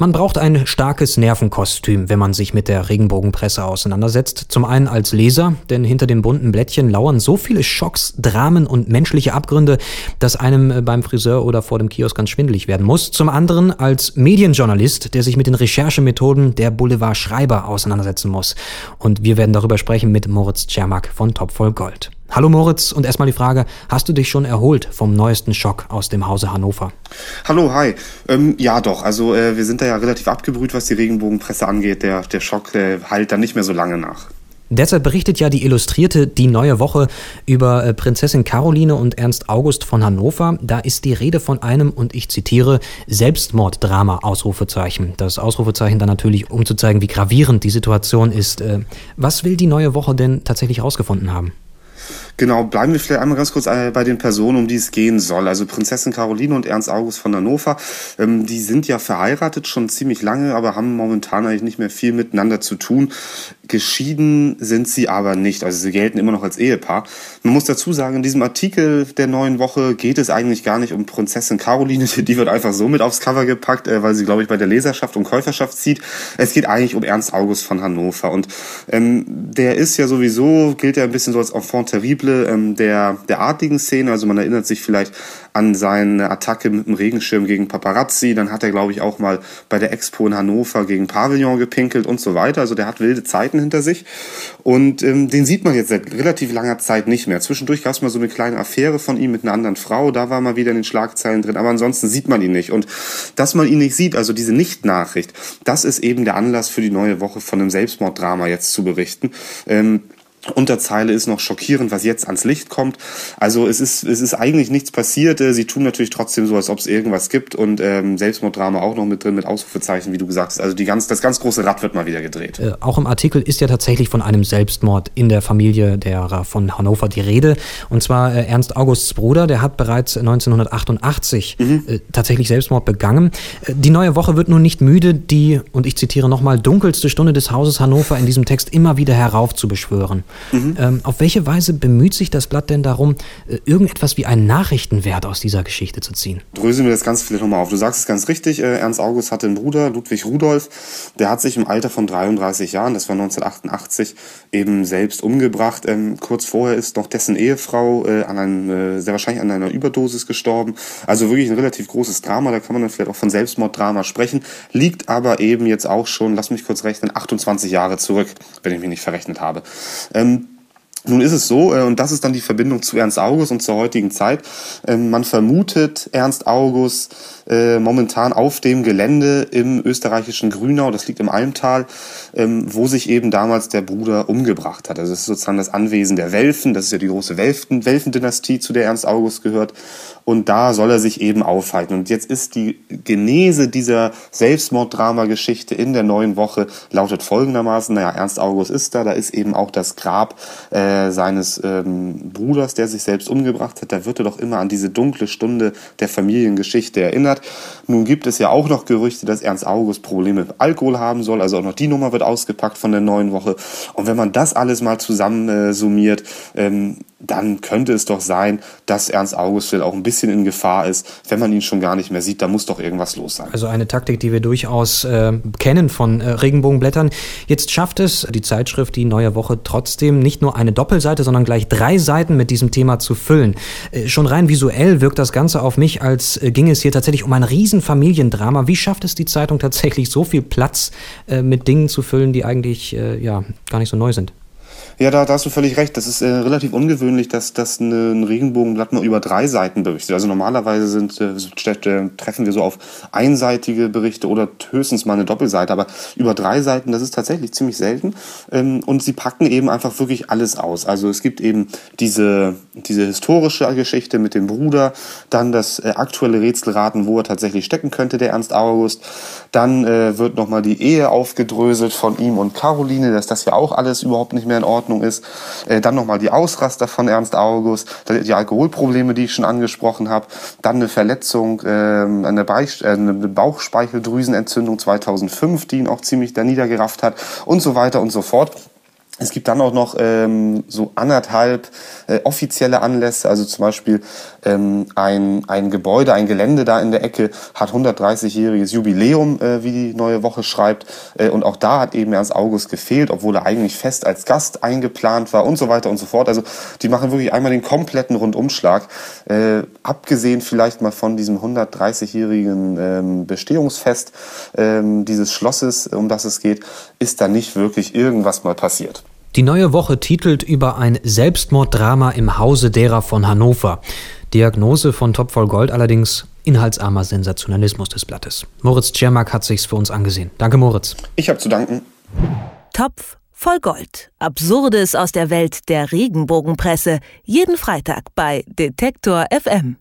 Man braucht ein starkes Nervenkostüm, wenn man sich mit der Regenbogenpresse auseinandersetzt. Zum einen als Leser, denn hinter den bunten Blättchen lauern so viele Schocks, Dramen und menschliche Abgründe, dass einem äh, beim Friseur oder vor dem Kiosk ganz schwindelig werden muss. Zum anderen als Medienjournalist, der sich mit den Recherchemethoden der Boulevardschreiber auseinandersetzen muss. Und wir werden darüber sprechen mit Moritz Czermak von Top voll Gold. Hallo Moritz und erstmal die Frage, hast du dich schon erholt vom neuesten Schock aus dem Hause Hannover? Hallo, hi. Ähm, ja doch, also äh, wir sind da ja relativ abgebrüht, was die Regenbogenpresse angeht. Der, der Schock äh, heilt dann nicht mehr so lange nach. Derzeit berichtet ja die Illustrierte Die Neue Woche über äh, Prinzessin Caroline und Ernst August von Hannover. Da ist die Rede von einem, und ich zitiere, Selbstmorddrama, Ausrufezeichen. Das Ausrufezeichen dann natürlich, um zu zeigen, wie gravierend die Situation ist. Äh, was will die Neue Woche denn tatsächlich herausgefunden haben? Genau, bleiben wir vielleicht einmal ganz kurz äh, bei den Personen, um die es gehen soll. Also Prinzessin Caroline und Ernst August von Hannover, ähm, die sind ja verheiratet schon ziemlich lange, aber haben momentan eigentlich nicht mehr viel miteinander zu tun. Geschieden sind sie aber nicht, also sie gelten immer noch als Ehepaar. Man muss dazu sagen, in diesem Artikel der neuen Woche geht es eigentlich gar nicht um Prinzessin Caroline, die wird einfach so mit aufs Cover gepackt, äh, weil sie, glaube ich, bei der Leserschaft und Käuferschaft zieht. Es geht eigentlich um Ernst August von Hannover und ähm, der ist ja sowieso, gilt ja ein bisschen so als Enfant terrible Beispiele ähm, der, der artigen Szene. Also man erinnert sich vielleicht an seine Attacke mit dem Regenschirm gegen Paparazzi. Dann hat er, glaube ich, auch mal bei der Expo in Hannover gegen Pavillon gepinkelt und so weiter. Also der hat wilde Zeiten hinter sich. Und ähm, den sieht man jetzt seit relativ langer Zeit nicht mehr. Zwischendurch gab es mal so eine kleine Affäre von ihm mit einer anderen Frau. Da war mal wieder in den Schlagzeilen drin. Aber ansonsten sieht man ihn nicht. Und dass man ihn nicht sieht, also diese Nicht-Nachricht, das ist eben der Anlass für die neue Woche von einem Selbstmorddrama jetzt zu berichten. Ähm, Unterzeile ist noch schockierend, was jetzt ans Licht kommt. Also es ist, es ist eigentlich nichts passiert. Äh, sie tun natürlich trotzdem so, als ob es irgendwas gibt und ähm, Selbstmorddrama auch noch mit drin, mit Ausrufezeichen, wie du gesagt hast. Also die ganz, das ganz große Rad wird mal wieder gedreht. Äh, auch im Artikel ist ja tatsächlich von einem Selbstmord in der Familie derer von Hannover die Rede. Und zwar äh, Ernst Augusts Bruder, der hat bereits 1988 mhm. äh, tatsächlich Selbstmord begangen. Äh, die neue Woche wird nun nicht müde, die, und ich zitiere nochmal, dunkelste Stunde des Hauses Hannover in diesem Text immer wieder heraufzubeschwören. Mhm. Ähm, auf welche Weise bemüht sich das Blatt denn darum, äh, irgendetwas wie einen Nachrichtenwert aus dieser Geschichte zu ziehen? Dröseln wir das Ganze vielleicht nochmal auf. Du sagst es ganz richtig, äh, Ernst August hatte einen Bruder, Ludwig Rudolf, der hat sich im Alter von 33 Jahren, das war 1988, eben selbst umgebracht. Ähm, kurz vorher ist noch dessen Ehefrau äh, an einem, äh, sehr wahrscheinlich an einer Überdosis gestorben. Also wirklich ein relativ großes Drama, da kann man dann vielleicht auch von Selbstmorddrama sprechen, liegt aber eben jetzt auch schon, lass mich kurz rechnen, 28 Jahre zurück, wenn ich mich nicht verrechnet habe. Ähm, ähm, nun ist es so, äh, und das ist dann die Verbindung zu Ernst August und zur heutigen Zeit, äh, man vermutet Ernst August äh, momentan auf dem Gelände im österreichischen Grünau, das liegt im Almtal, ähm, wo sich eben damals der Bruder umgebracht hat. Also das ist sozusagen das Anwesen der Welfen, das ist ja die große Welfen, Welfendynastie, zu der Ernst August gehört. Und da soll er sich eben aufhalten. Und jetzt ist die Genese dieser Selbstmorddrama-Geschichte in der neuen Woche lautet folgendermaßen, naja, Ernst August ist da, da ist eben auch das Grab äh, seines ähm, Bruders, der sich selbst umgebracht hat. Da wird er doch immer an diese dunkle Stunde der Familiengeschichte erinnert. Nun gibt es ja auch noch Gerüchte, dass Ernst August Probleme mit Alkohol haben soll. Also auch noch die Nummer wird ausgepackt von der neuen Woche. Und wenn man das alles mal zusammen äh, summiert, ähm, dann könnte es doch sein, dass Ernst August auch ein bisschen in Gefahr ist. Wenn man ihn schon gar nicht mehr sieht, da muss doch irgendwas los sein. Also eine Taktik, die wir durchaus äh, kennen von äh, Regenbogenblättern. Jetzt schafft es die Zeitschrift Die Neue Woche trotzdem nicht nur eine Doppelseite, sondern gleich drei Seiten mit diesem Thema zu füllen. Äh, schon rein visuell wirkt das Ganze auf mich, als äh, ging es hier tatsächlich um ein Riesenfamiliendrama. Wie schafft es die Zeitung tatsächlich so viel Platz äh, mit Dingen zu füllen, die eigentlich äh, ja gar nicht so neu sind? Ja, da, da hast du völlig recht. Das ist äh, relativ ungewöhnlich, dass, dass eine, ein Regenbogenblatt mal über drei Seiten berichtet. Also normalerweise sind, äh, äh, treffen wir so auf einseitige Berichte oder höchstens mal eine Doppelseite. Aber über drei Seiten, das ist tatsächlich ziemlich selten. Ähm, und sie packen eben einfach wirklich alles aus. Also es gibt eben diese, diese historische Geschichte mit dem Bruder, dann das äh, aktuelle Rätselraten, wo er tatsächlich stecken könnte, der Ernst August. Dann äh, wird nochmal die Ehe aufgedröselt von ihm und Caroline, dass das ja auch alles überhaupt nicht mehr in Ordnung Ordnung ist. Äh, dann nochmal die Ausraster von Ernst August, die Alkoholprobleme, die ich schon angesprochen habe, dann eine Verletzung, äh, eine, Beich äh, eine Bauchspeicheldrüsenentzündung 2005, die ihn auch ziemlich da niedergerafft hat und so weiter und so fort. Es gibt dann auch noch ähm, so anderthalb äh, offizielle Anlässe, also zum Beispiel ähm, ein, ein Gebäude, ein Gelände da in der Ecke hat 130-jähriges Jubiläum, äh, wie die neue Woche schreibt. Äh, und auch da hat eben Ernst August gefehlt, obwohl er eigentlich fest als Gast eingeplant war und so weiter und so fort. Also die machen wirklich einmal den kompletten Rundumschlag. Äh, abgesehen vielleicht mal von diesem 130-jährigen ähm, Bestehungsfest ähm, dieses Schlosses, um das es geht, ist da nicht wirklich irgendwas mal passiert. Die neue Woche titelt über ein Selbstmorddrama im Hause derer von Hannover. Diagnose von Top voll Gold allerdings inhaltsarmer Sensationalismus des Blattes. Moritz Czermak hat sich's für uns angesehen. Danke, Moritz. Ich habe zu danken. Topf voll Gold. Absurdes aus der Welt der Regenbogenpresse. Jeden Freitag bei Detektor FM.